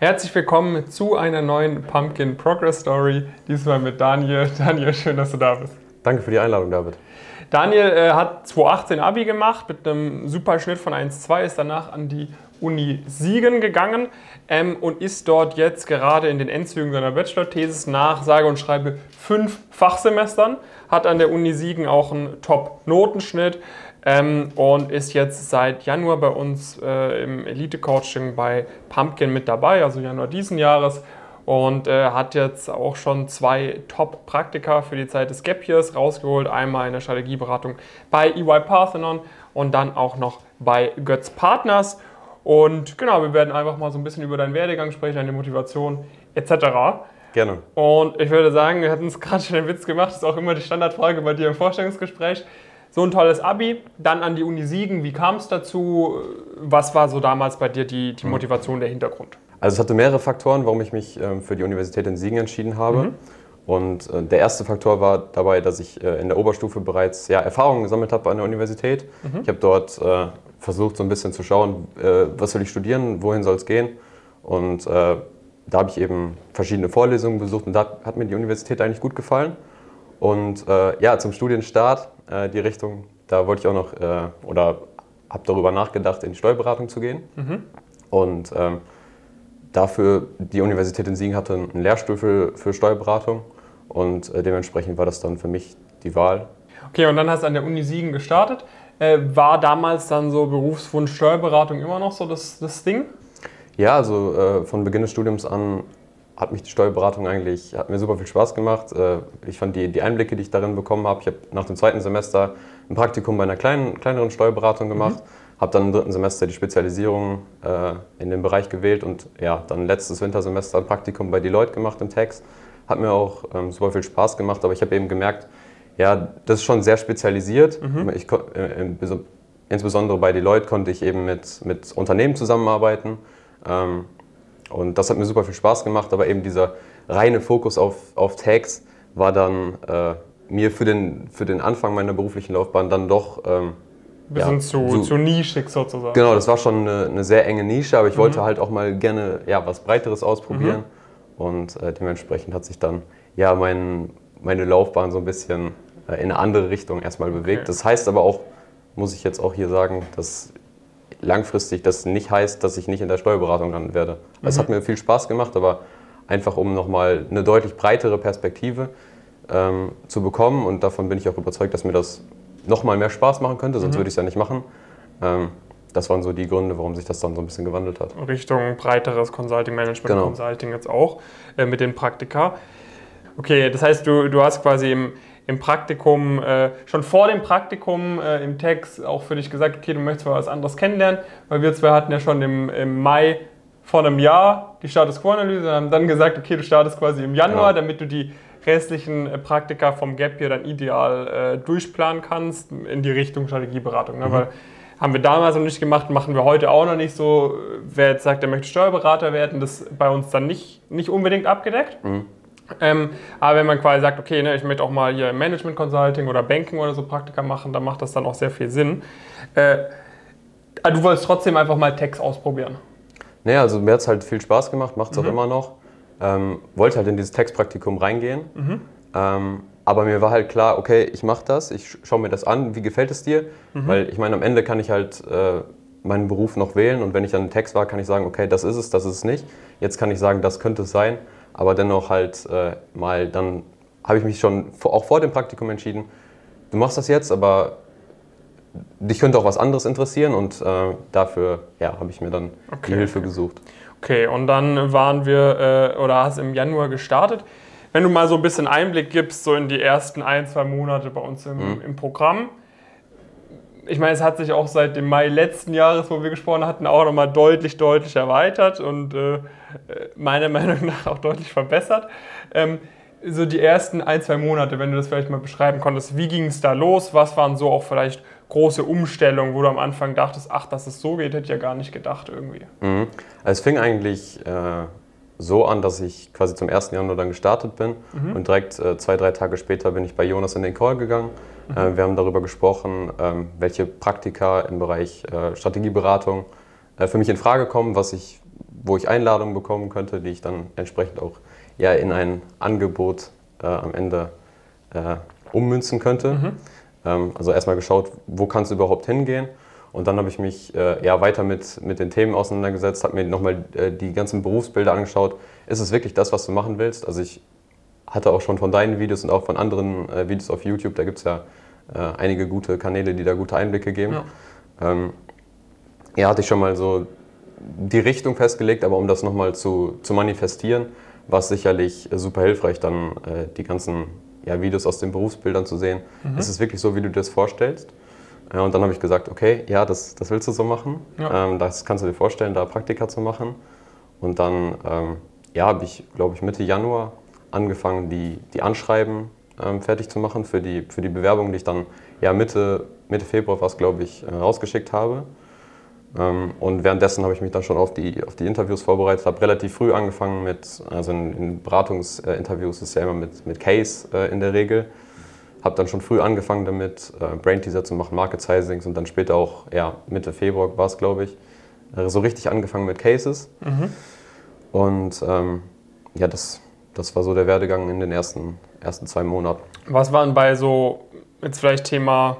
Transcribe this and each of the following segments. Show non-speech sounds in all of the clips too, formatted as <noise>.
Herzlich willkommen zu einer neuen Pumpkin Progress Story. Diesmal mit Daniel. <laughs> Daniel, schön, dass du da bist. Danke für die Einladung, David. Daniel äh, hat 2018 Abi gemacht mit einem super Schnitt von 1,2, ist danach an die Uni Siegen gegangen ähm, und ist dort jetzt gerade in den Endzügen seiner Bachelor-Thesis nach sage und schreibe fünf Fachsemestern, hat an der Uni Siegen auch einen Top-Notenschnitt ähm, und ist jetzt seit Januar bei uns äh, im Elite-Coaching bei Pumpkin mit dabei, also Januar diesen Jahres und äh, hat jetzt auch schon zwei Top-Praktika für die Zeit des Gap Years rausgeholt. Einmal in der Strategieberatung bei EY Parthenon und dann auch noch bei Götz Partners. Und genau, wir werden einfach mal so ein bisschen über deinen Werdegang sprechen, deine Motivation etc. Gerne. Und ich würde sagen, wir hatten es gerade schon den Witz gemacht, das ist auch immer die Standardfrage bei dir im Vorstellungsgespräch. So ein tolles Abi, dann an die Uni Siegen. Wie kam es dazu? Was war so damals bei dir die, die Motivation, der Hintergrund? Also es hatte mehrere Faktoren, warum ich mich ähm, für die Universität in Siegen entschieden habe. Mhm. Und äh, der erste Faktor war dabei, dass ich äh, in der Oberstufe bereits ja, Erfahrungen gesammelt habe an der Universität. Mhm. Ich habe dort äh, versucht, so ein bisschen zu schauen, äh, was soll ich studieren, wohin soll es gehen. Und äh, da habe ich eben verschiedene Vorlesungen besucht und da hat mir die Universität eigentlich gut gefallen. Und äh, ja, zum Studienstart, die Richtung, da wollte ich auch noch, oder habe darüber nachgedacht, in die Steuerberatung zu gehen. Mhm. Und ähm, dafür, die Universität in Siegen hatte einen Lehrstuhl für, für Steuerberatung und äh, dementsprechend war das dann für mich die Wahl. Okay, und dann hast du an der Uni Siegen gestartet. Äh, war damals dann so Berufswunsch Steuerberatung immer noch so das, das Ding? Ja, also äh, von Beginn des Studiums an hat mich die Steuerberatung eigentlich, hat mir super viel Spaß gemacht. Äh, ich fand die, die Einblicke, die ich darin bekommen habe, ich habe nach dem zweiten Semester ein Praktikum bei einer kleinen, kleineren Steuerberatung gemacht. Mhm habe dann im dritten Semester die Spezialisierung äh, in dem Bereich gewählt und ja, dann letztes Wintersemester ein Praktikum bei Deloitte gemacht im Text. Hat mir auch ähm, super viel Spaß gemacht, aber ich habe eben gemerkt, ja, das ist schon sehr spezialisiert. Mhm. Ich, äh, insbesondere bei Deloitte konnte ich eben mit, mit Unternehmen zusammenarbeiten. Ähm, und das hat mir super viel Spaß gemacht, aber eben dieser reine Fokus auf, auf Tags war dann äh, mir für den, für den Anfang meiner beruflichen Laufbahn dann doch ähm, bisschen ja, zu, so, zu nischig sozusagen. Genau, das war schon eine, eine sehr enge Nische, aber ich mhm. wollte halt auch mal gerne ja, was Breiteres ausprobieren. Mhm. Und äh, dementsprechend hat sich dann ja mein, meine Laufbahn so ein bisschen äh, in eine andere Richtung erstmal bewegt. Okay. Das heißt aber auch, muss ich jetzt auch hier sagen, dass langfristig das nicht heißt, dass ich nicht in der Steuerberatung landen werde. Mhm. Es hat mir viel Spaß gemacht, aber einfach um nochmal eine deutlich breitere Perspektive ähm, zu bekommen und davon bin ich auch überzeugt, dass mir das noch mal mehr Spaß machen könnte, sonst mhm. würde ich es ja nicht machen. Ähm, das waren so die Gründe, warum sich das dann so ein bisschen gewandelt hat. Richtung breiteres Consulting, Management genau. Consulting jetzt auch äh, mit den Praktika. Okay, das heißt, du, du hast quasi im, im Praktikum, äh, schon vor dem Praktikum äh, im Text auch für dich gesagt, okay, du möchtest mal was anderes kennenlernen, weil wir zwei hatten ja schon im, im Mai vor einem Jahr die Status Quo-Analyse und haben dann gesagt, okay, du startest quasi im Januar, genau. damit du die restlichen äh, Praktika vom Gap Year dann ideal äh, durchplanen kannst in die Richtung Strategieberatung. Ne? Mhm. Weil haben wir damals noch nicht gemacht, machen wir heute auch noch nicht so. Wer jetzt sagt, er möchte Steuerberater werden, das ist bei uns dann nicht, nicht unbedingt abgedeckt. Mhm. Ähm, aber wenn man quasi sagt, okay, ne, ich möchte auch mal hier Management Consulting oder Banking oder so Praktika machen, dann macht das dann auch sehr viel Sinn. Äh, du wolltest trotzdem einfach mal Text ausprobieren. Naja, also mir hat es halt viel Spaß gemacht, macht es mhm. auch immer noch. Ähm, wollte halt in dieses Textpraktikum reingehen. Mhm. Ähm, aber mir war halt klar, okay, ich mache das, ich schaue mir das an, wie gefällt es dir? Mhm. Weil ich meine, am Ende kann ich halt äh, meinen Beruf noch wählen und wenn ich dann ein Text war, kann ich sagen, okay, das ist es, das ist es nicht. Jetzt kann ich sagen, das könnte es sein, aber dennoch halt äh, mal, dann habe ich mich schon auch vor dem Praktikum entschieden, du machst das jetzt, aber dich könnte auch was anderes interessieren und äh, dafür ja, habe ich mir dann okay, die Hilfe gesucht. Okay, und dann waren wir, äh, oder hast im Januar gestartet. Wenn du mal so ein bisschen Einblick gibst, so in die ersten ein, zwei Monate bei uns im, mhm. im Programm. Ich meine, es hat sich auch seit dem Mai letzten Jahres, wo wir gesprochen hatten, auch nochmal deutlich, deutlich erweitert und äh, meiner <laughs> Meinung nach auch deutlich verbessert. Ähm, so die ersten ein, zwei Monate, wenn du das vielleicht mal beschreiben konntest, wie ging es da los? Was waren so auch vielleicht große Umstellungen, wo du am Anfang dachtest, ach, dass es so geht, hätte ich ja gar nicht gedacht irgendwie? Mhm. Es fing eigentlich äh, so an, dass ich quasi zum 1. Januar dann gestartet bin mhm. und direkt äh, zwei, drei Tage später bin ich bei Jonas in den Call gegangen. Mhm. Äh, wir haben darüber gesprochen, ähm, welche Praktika im Bereich äh, Strategieberatung äh, für mich in Frage kommen, was ich wo ich Einladungen bekommen könnte, die ich dann entsprechend auch ja, in ein Angebot äh, am Ende äh, ummünzen könnte. Mhm. Ähm, also erstmal geschaut, wo kann es überhaupt hingehen. Und dann habe ich mich äh, ja, weiter mit, mit den Themen auseinandergesetzt, habe mir nochmal äh, die ganzen Berufsbilder angeschaut. Ist es wirklich das, was du machen willst? Also ich hatte auch schon von deinen Videos und auch von anderen äh, Videos auf YouTube, da gibt es ja äh, einige gute Kanäle, die da gute Einblicke geben. Ja. Ähm, ja, hatte ich schon mal so die Richtung festgelegt, aber um das nochmal zu, zu manifestieren, war es sicherlich super hilfreich, dann äh, die ganzen ja, Videos aus den Berufsbildern zu sehen. Mhm. Ist es wirklich so, wie du dir das vorstellst? Ja, und dann habe ich gesagt, okay, ja, das, das willst du so machen. Ja. Ähm, das kannst du dir vorstellen, da Praktika zu machen. Und dann ähm, ja, habe ich, glaube ich, Mitte Januar angefangen, die, die Anschreiben ähm, fertig zu machen für die, für die Bewerbung, die ich dann ja, Mitte, Mitte Februar fast, glaube ich, äh, rausgeschickt habe. Ähm, und währenddessen habe ich mich dann schon auf die, auf die Interviews vorbereitet, habe relativ früh angefangen mit, also in, in Beratungsinterviews ist ja immer mit, mit Case äh, in der Regel. Habe dann schon früh angefangen damit, äh, Brain Teaser zu machen, Market Sizings und dann später auch, ja, Mitte Februar war es, glaube ich, äh, so richtig angefangen mit Cases. Mhm. Und ähm, ja, das, das war so der Werdegang in den ersten, ersten zwei Monaten. Was waren bei so, jetzt vielleicht Thema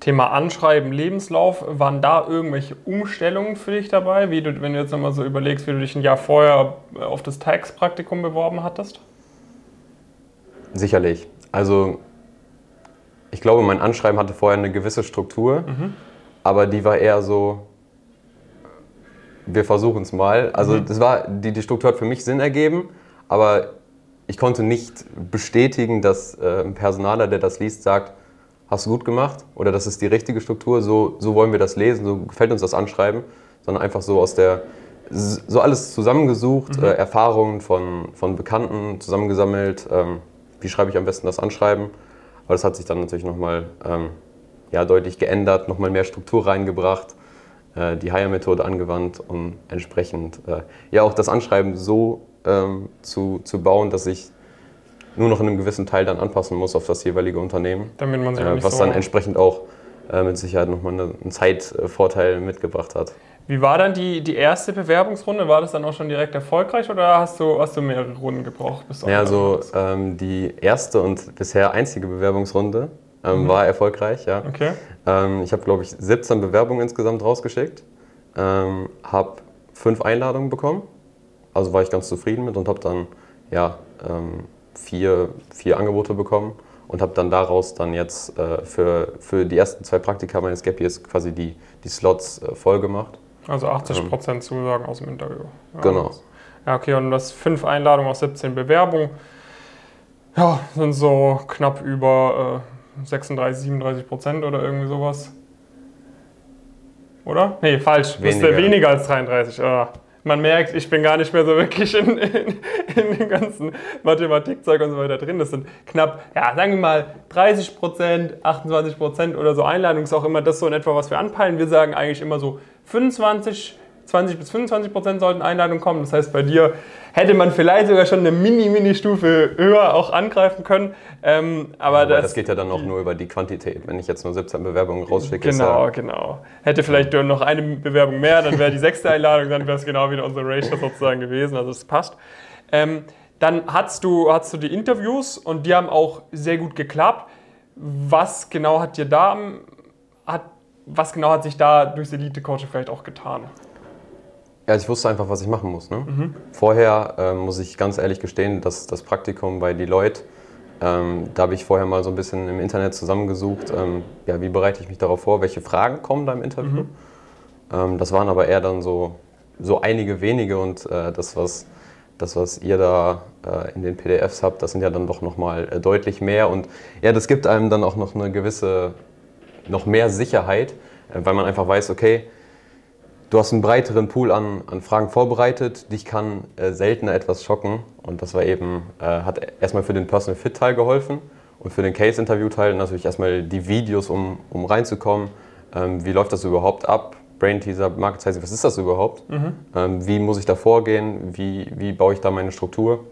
Thema Anschreiben, Lebenslauf, waren da irgendwelche Umstellungen für dich dabei, wie du, wenn du jetzt nochmal so überlegst, wie du dich ein Jahr vorher auf das Tax-Praktikum beworben hattest? Sicherlich. Also ich glaube, mein Anschreiben hatte vorher eine gewisse Struktur, mhm. aber die war eher so, wir versuchen es mal. Also mhm. das war, die, die Struktur hat für mich Sinn ergeben, aber ich konnte nicht bestätigen, dass äh, ein Personaler, der das liest, sagt, hast du gut gemacht oder das ist die richtige Struktur, so, so wollen wir das lesen, so gefällt uns das Anschreiben, sondern einfach so aus der, so alles zusammengesucht, mhm. äh, Erfahrungen von, von Bekannten zusammengesammelt, ähm, wie schreibe ich am besten das Anschreiben. Aber das hat sich dann natürlich nochmal ähm, ja, deutlich geändert, nochmal mehr Struktur reingebracht, äh, die Hire-Methode angewandt, um entsprechend äh, ja auch das Anschreiben so ähm, zu, zu bauen, dass ich nur noch in einem gewissen Teil dann anpassen muss auf das jeweilige Unternehmen. Damit man sich äh, Was so dann entsprechend auch äh, mit Sicherheit nochmal einen Zeitvorteil mitgebracht hat. Wie war dann die, die erste Bewerbungsrunde? War das dann auch schon direkt erfolgreich oder hast du, hast du mehrere Runden gebraucht? Bis ja, also ähm, die erste und bisher einzige Bewerbungsrunde ähm, mhm. war erfolgreich, ja. Okay. Ähm, ich habe, glaube ich, 17 Bewerbungen insgesamt rausgeschickt, ähm, habe fünf Einladungen bekommen, also war ich ganz zufrieden mit und habe dann ja, ähm, vier, vier Angebote bekommen und habe dann daraus dann jetzt äh, für, für die ersten zwei Praktika meines Gap Years quasi die, die Slots äh, voll gemacht. Also 80 Prozent ähm, Zusagen aus dem Interview. Ja, genau. Ja, okay, und das fünf Einladungen aus 17 Bewerbungen. Ja, sind so knapp über äh, 36, 37 Prozent oder irgendwie sowas. Oder? Nee, falsch. Weniger. Das ist weniger als 33. Ah man merkt, ich bin gar nicht mehr so wirklich in, in, in dem ganzen Mathematikzeug und so weiter drin. Das sind knapp, ja, sagen wir mal 30 Prozent, 28 Prozent oder so Einladung ist auch immer das so in etwa, was wir anpeilen. Wir sagen eigentlich immer so 25 20 bis 25 Prozent sollten Einladungen kommen. Das heißt, bei dir hätte man vielleicht sogar schon eine Mini-Mini-Stufe höher auch angreifen können. Ähm, aber, aber das, das, geht ja dann auch nur über die Quantität. Wenn ich jetzt nur 17 Bewerbungen rausschicke. Genau, ja genau. Hätte vielleicht noch eine Bewerbung mehr, dann wäre die sechste Einladung, dann wäre es genau wieder unsere Ratio sozusagen gewesen. Also es passt. Ähm, dann hast du, hast du die Interviews und die haben auch sehr gut geklappt. Was genau hat dir da, hat, was genau hat sich da durchs Elite-Coaching vielleicht auch getan? Ja, ich wusste einfach, was ich machen muss. Ne? Mhm. Vorher ähm, muss ich ganz ehrlich gestehen, dass das Praktikum bei Deloitte, ähm, da habe ich vorher mal so ein bisschen im Internet zusammengesucht, ähm, ja, wie bereite ich mich darauf vor, welche Fragen kommen da im Interview. Mhm. Ähm, das waren aber eher dann so, so einige wenige und äh, das, was, das, was ihr da äh, in den PDFs habt, das sind ja dann doch nochmal äh, deutlich mehr und ja, das gibt einem dann auch noch eine gewisse, noch mehr Sicherheit, äh, weil man einfach weiß, okay, Du hast einen breiteren Pool an, an Fragen vorbereitet. Dich kann äh, seltener etwas schocken. Und das war eben, äh, hat erstmal für den Personal Fit Teil geholfen und für den Case Interview Teil natürlich erstmal die Videos, um, um reinzukommen. Ähm, wie läuft das überhaupt ab? Brain Teaser, Market Sizing, was ist das überhaupt? Mhm. Ähm, wie muss ich da vorgehen? Wie, wie baue ich da meine Struktur?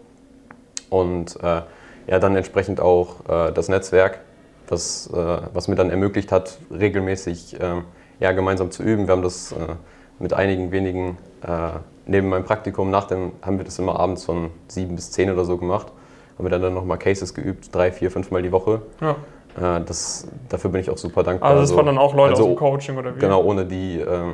Und äh, ja, dann entsprechend auch äh, das Netzwerk, das, äh, was mir dann ermöglicht hat, regelmäßig ähm, ja, gemeinsam zu üben. Wir haben das äh, mit einigen wenigen äh, neben meinem Praktikum, nach dem haben wir das immer abends von sieben bis zehn oder so gemacht. Haben wir dann, dann nochmal Cases geübt, drei, vier, fünf Mal die Woche. Ja. Äh, das, dafür bin ich auch super dankbar. Also das also, waren dann auch Leute also, aus dem Coaching oder wie? Genau, ohne die äh,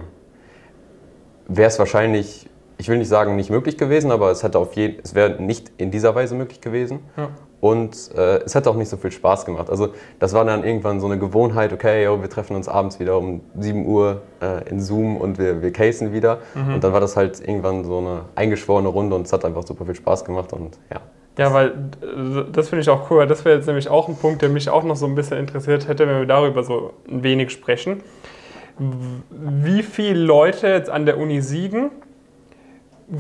wäre es wahrscheinlich, ich will nicht sagen nicht möglich gewesen, aber es hätte auf jeden, es wäre nicht in dieser Weise möglich gewesen. Ja. Und äh, es hat auch nicht so viel Spaß gemacht. Also das war dann irgendwann so eine Gewohnheit, okay, yo, wir treffen uns abends wieder um 7 Uhr äh, in Zoom und wir, wir casen wieder. Mhm. Und dann war das halt irgendwann so eine eingeschworene Runde und es hat einfach super viel Spaß gemacht und ja. Ja, weil das finde ich auch cool, weil das wäre jetzt nämlich auch ein Punkt, der mich auch noch so ein bisschen interessiert hätte, wenn wir darüber so ein wenig sprechen. Wie viele Leute jetzt an der Uni Siegen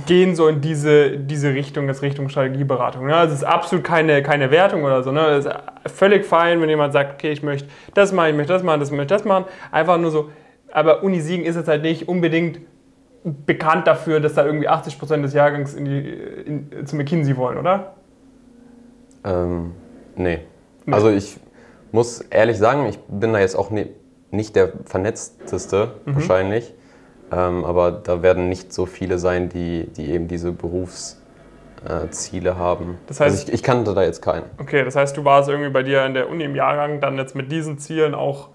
gehen so in diese, diese Richtung, das Richtung Strategieberatung. Ne? Also es ist absolut keine, keine Wertung oder so. Ne? Es ist völlig fein, wenn jemand sagt, okay, ich möchte das machen, ich möchte das machen, das möchte das machen. Einfach nur so. Aber Uni Siegen ist jetzt halt nicht unbedingt bekannt dafür, dass da irgendwie 80% des Jahrgangs in die, in, zu McKinsey wollen, oder? Ähm, nee. nee. Also ich muss ehrlich sagen, ich bin da jetzt auch nie, nicht der vernetzteste mhm. wahrscheinlich. Ähm, aber da werden nicht so viele sein, die, die eben diese Berufsziele äh, haben. Das heißt, also ich, ich, kannte da jetzt keinen. Okay, das heißt, du warst irgendwie bei dir in der Uni im Jahrgang dann jetzt mit diesen Zielen auch,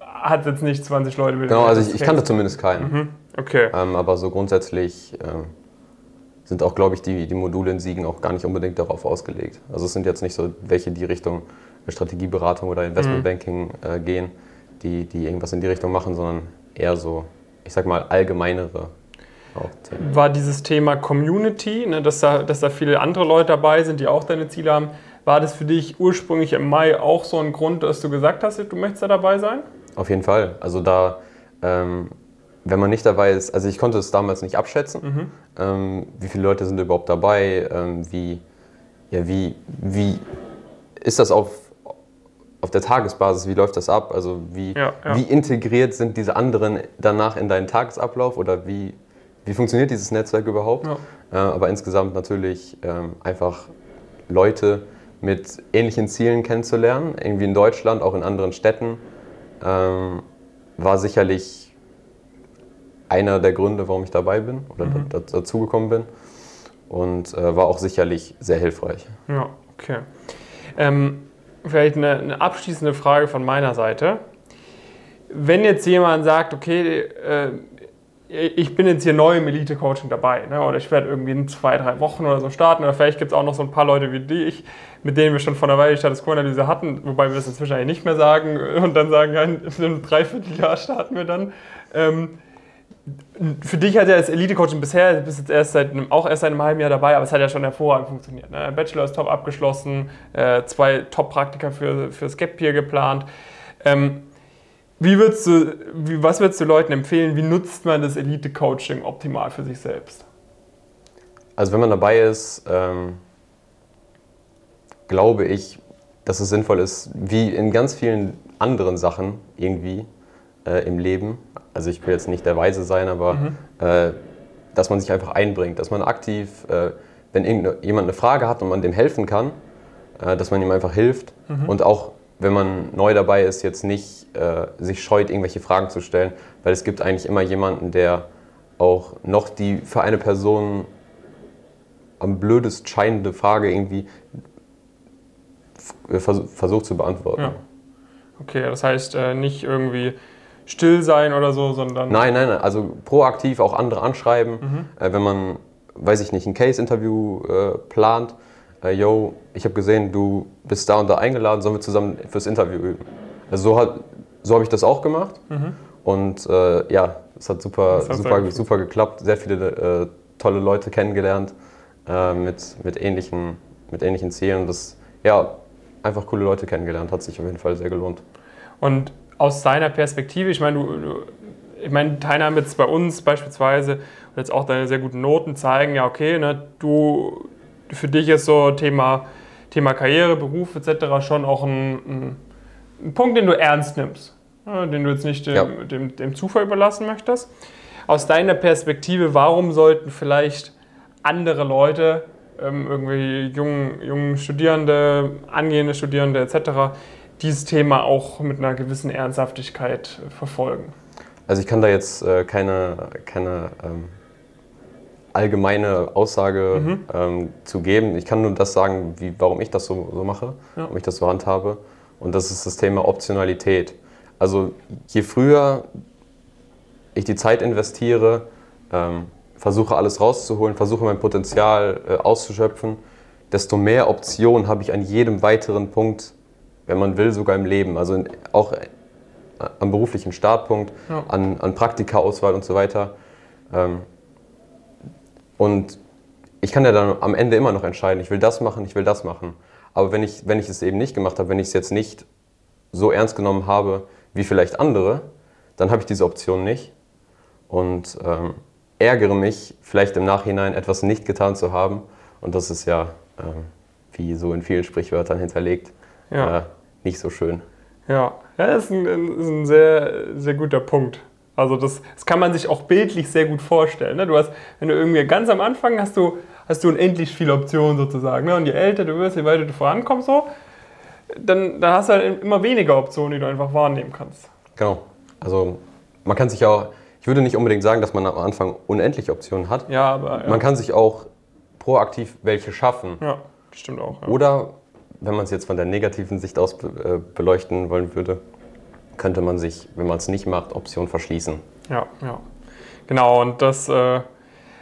hat jetzt nicht 20 Leute mit Genau, also ich, ich kannte zumindest keinen. Mhm. Okay. Ähm, aber so grundsätzlich äh, sind auch, glaube ich, die, die Module in Siegen auch gar nicht unbedingt darauf ausgelegt. Also es sind jetzt nicht so welche, die Richtung Strategieberatung oder Investmentbanking mhm. äh, gehen, die, die irgendwas in die Richtung machen, sondern eher so ich sag mal, allgemeinere war dieses Thema Community, ne, dass, da, dass da viele andere Leute dabei sind, die auch deine Ziele haben. War das für dich ursprünglich im Mai auch so ein Grund, dass du gesagt hast, du möchtest da dabei sein? Auf jeden Fall. Also da, ähm, wenn man nicht dabei ist, also ich konnte es damals nicht abschätzen, mhm. ähm, wie viele Leute sind überhaupt dabei, ähm, wie, ja, wie, wie ist das auf auf der Tagesbasis, wie läuft das ab? Also wie, ja, ja. wie integriert sind diese anderen danach in deinen Tagesablauf oder wie, wie funktioniert dieses Netzwerk überhaupt? Ja. Äh, aber insgesamt natürlich ähm, einfach Leute mit ähnlichen Zielen kennenzulernen, irgendwie in Deutschland, auch in anderen Städten, ähm, war sicherlich einer der Gründe, warum ich dabei bin oder mhm. dazugekommen bin und äh, war auch sicherlich sehr hilfreich. Ja, okay. Ähm, vielleicht eine, eine, abschließende Frage von meiner Seite. Wenn jetzt jemand sagt, okay, äh, ich bin jetzt hier neu im Elite-Coaching dabei ne, oder ich werde irgendwie in zwei, drei Wochen oder so starten oder vielleicht gibt es auch noch so ein paar Leute wie dich, mit denen wir schon vor einer Weile die Status Quo-Analyse hatten, wobei wir das inzwischen eigentlich nicht mehr sagen <laughs> und dann sagen, ja, in einem Dreivierteljahr starten wir dann. Ähm, für dich hat ja das Elite-Coaching bisher, du bist jetzt erst seit einem, auch erst seit einem halben Jahr dabei, aber es hat ja schon hervorragend funktioniert. Ne? Bachelor ist top abgeschlossen, äh, zwei Top-Praktika für, für Skep hier geplant. Ähm, wie würdest du, wie, was würdest du Leuten empfehlen, wie nutzt man das Elite-Coaching optimal für sich selbst? Also wenn man dabei ist, ähm, glaube ich, dass es sinnvoll ist, wie in ganz vielen anderen Sachen irgendwie äh, im Leben, also ich will jetzt nicht der Weise sein, aber mhm. äh, dass man sich einfach einbringt, dass man aktiv, äh, wenn jemand eine Frage hat und man dem helfen kann, äh, dass man ihm einfach hilft mhm. und auch wenn man neu dabei ist, jetzt nicht äh, sich scheut, irgendwelche Fragen zu stellen, weil es gibt eigentlich immer jemanden, der auch noch die für eine Person am blödest scheinende Frage irgendwie versucht zu beantworten. Ja. Okay, das heißt äh, nicht irgendwie still sein oder so, sondern. Nein, nein, nein. Also proaktiv auch andere anschreiben. Mhm. Äh, wenn man, weiß ich nicht, ein Case-Interview äh, plant. Äh, yo, ich habe gesehen, du bist da und da eingeladen, sollen wir zusammen fürs Interview üben? Also so, hat, so habe ich das auch gemacht. Mhm. Und äh, ja, es hat super, hat super, super geklappt. Sehr viele äh, tolle Leute kennengelernt äh, mit, mit, ähnlichen, mit ähnlichen Zielen. Das, ja, einfach coole Leute kennengelernt, hat sich auf jeden Fall sehr gelohnt. Und aus seiner Perspektive, ich meine, du, du ich meine, Teilnahme jetzt bei uns beispielsweise und jetzt auch deine sehr guten Noten zeigen, ja, okay, ne, du, für dich ist so Thema, Thema Karriere, Beruf etc. schon auch ein, ein, Punkt, den du ernst nimmst, ne, den du jetzt nicht dem, ja. dem, dem Zufall überlassen möchtest. Aus deiner Perspektive, warum sollten vielleicht andere Leute, ähm, irgendwie jungen, jungen Studierende, angehende Studierende etc., dieses Thema auch mit einer gewissen Ernsthaftigkeit verfolgen? Also ich kann da jetzt äh, keine, keine ähm, allgemeine Aussage mhm. ähm, zu geben. Ich kann nur das sagen, wie, warum ich das so, so mache, ja. warum ich das so handhabe. Und das ist das Thema Optionalität. Also je früher ich die Zeit investiere, ähm, versuche alles rauszuholen, versuche mein Potenzial äh, auszuschöpfen, desto mehr Optionen habe ich an jedem weiteren Punkt, wenn man will, sogar im Leben. Also in, auch äh, am beruflichen Startpunkt, ja. an, an Praktika-Auswahl und so weiter. Ähm, und ich kann ja dann am Ende immer noch entscheiden, ich will das machen, ich will das machen. Aber wenn ich, wenn ich es eben nicht gemacht habe, wenn ich es jetzt nicht so ernst genommen habe wie vielleicht andere, dann habe ich diese Option nicht und ähm, ärgere mich vielleicht im Nachhinein etwas nicht getan zu haben. Und das ist ja, ähm, wie so in vielen Sprichwörtern hinterlegt, ja. äh, nicht so schön. Ja, ja das ist ein, ist ein sehr, sehr guter Punkt. Also das, das kann man sich auch bildlich sehr gut vorstellen. Ne? Du hast, wenn du irgendwie ganz am Anfang hast du, hast du unendlich viele Optionen sozusagen. Ne? Und je älter du wirst, je weiter du vorankommst, so, dann, dann hast du halt immer weniger Optionen, die du einfach wahrnehmen kannst. Genau. Also man kann sich auch, ich würde nicht unbedingt sagen, dass man am Anfang unendlich Optionen hat. Ja, aber. Ja. Man kann sich auch proaktiv welche schaffen. Ja, stimmt auch. Ja. Oder, wenn man es jetzt von der negativen Sicht aus äh, beleuchten wollen würde, könnte man sich, wenn man es nicht macht, Option verschließen. Ja, ja. Genau, und das, äh,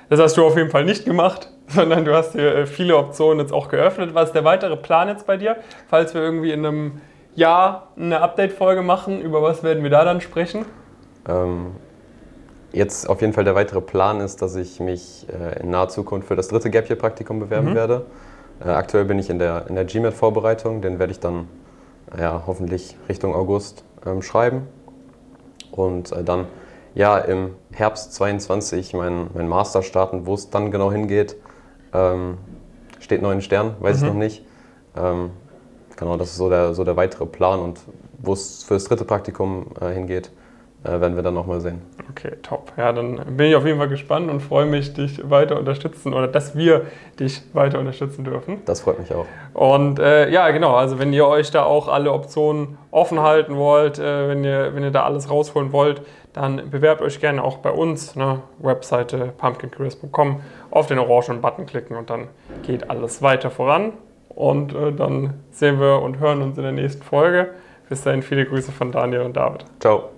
das hast du auf jeden Fall nicht gemacht, <laughs> sondern du hast dir äh, viele Optionen jetzt auch geöffnet. Was ist der weitere Plan jetzt bei dir? Falls wir irgendwie in einem Jahr eine Update-Folge machen, über was werden wir da dann sprechen? Ähm, jetzt auf jeden Fall der weitere Plan ist, dass ich mich äh, in naher Zukunft für das dritte Gap Year Praktikum bewerben mhm. werde. Äh, aktuell bin ich in der, in der GMAT-Vorbereitung, den werde ich dann ja, hoffentlich Richtung August ähm, schreiben. Und äh, dann ja im Herbst 22 mein, mein Master starten, wo es dann genau hingeht. Ähm, steht noch in Stern, weiß mhm. ich noch nicht. Ähm, genau, das ist so der, so der weitere Plan und wo es für das dritte Praktikum äh, hingeht, äh, werden wir dann nochmal sehen. Okay, top. Ja, dann bin ich auf jeden Fall gespannt und freue mich, dich weiter unterstützen oder dass wir dich weiter unterstützen dürfen. Das freut mich auch. Und äh, ja, genau, also wenn ihr euch da auch alle Optionen offen halten wollt, äh, wenn, ihr, wenn ihr da alles rausholen wollt, dann bewerbt euch gerne auch bei uns, ne? Webseite pumpkincareers.com, auf den orangen Button klicken und dann geht alles weiter voran. Und äh, dann sehen wir und hören uns in der nächsten Folge. Bis dahin viele Grüße von Daniel und David. Ciao.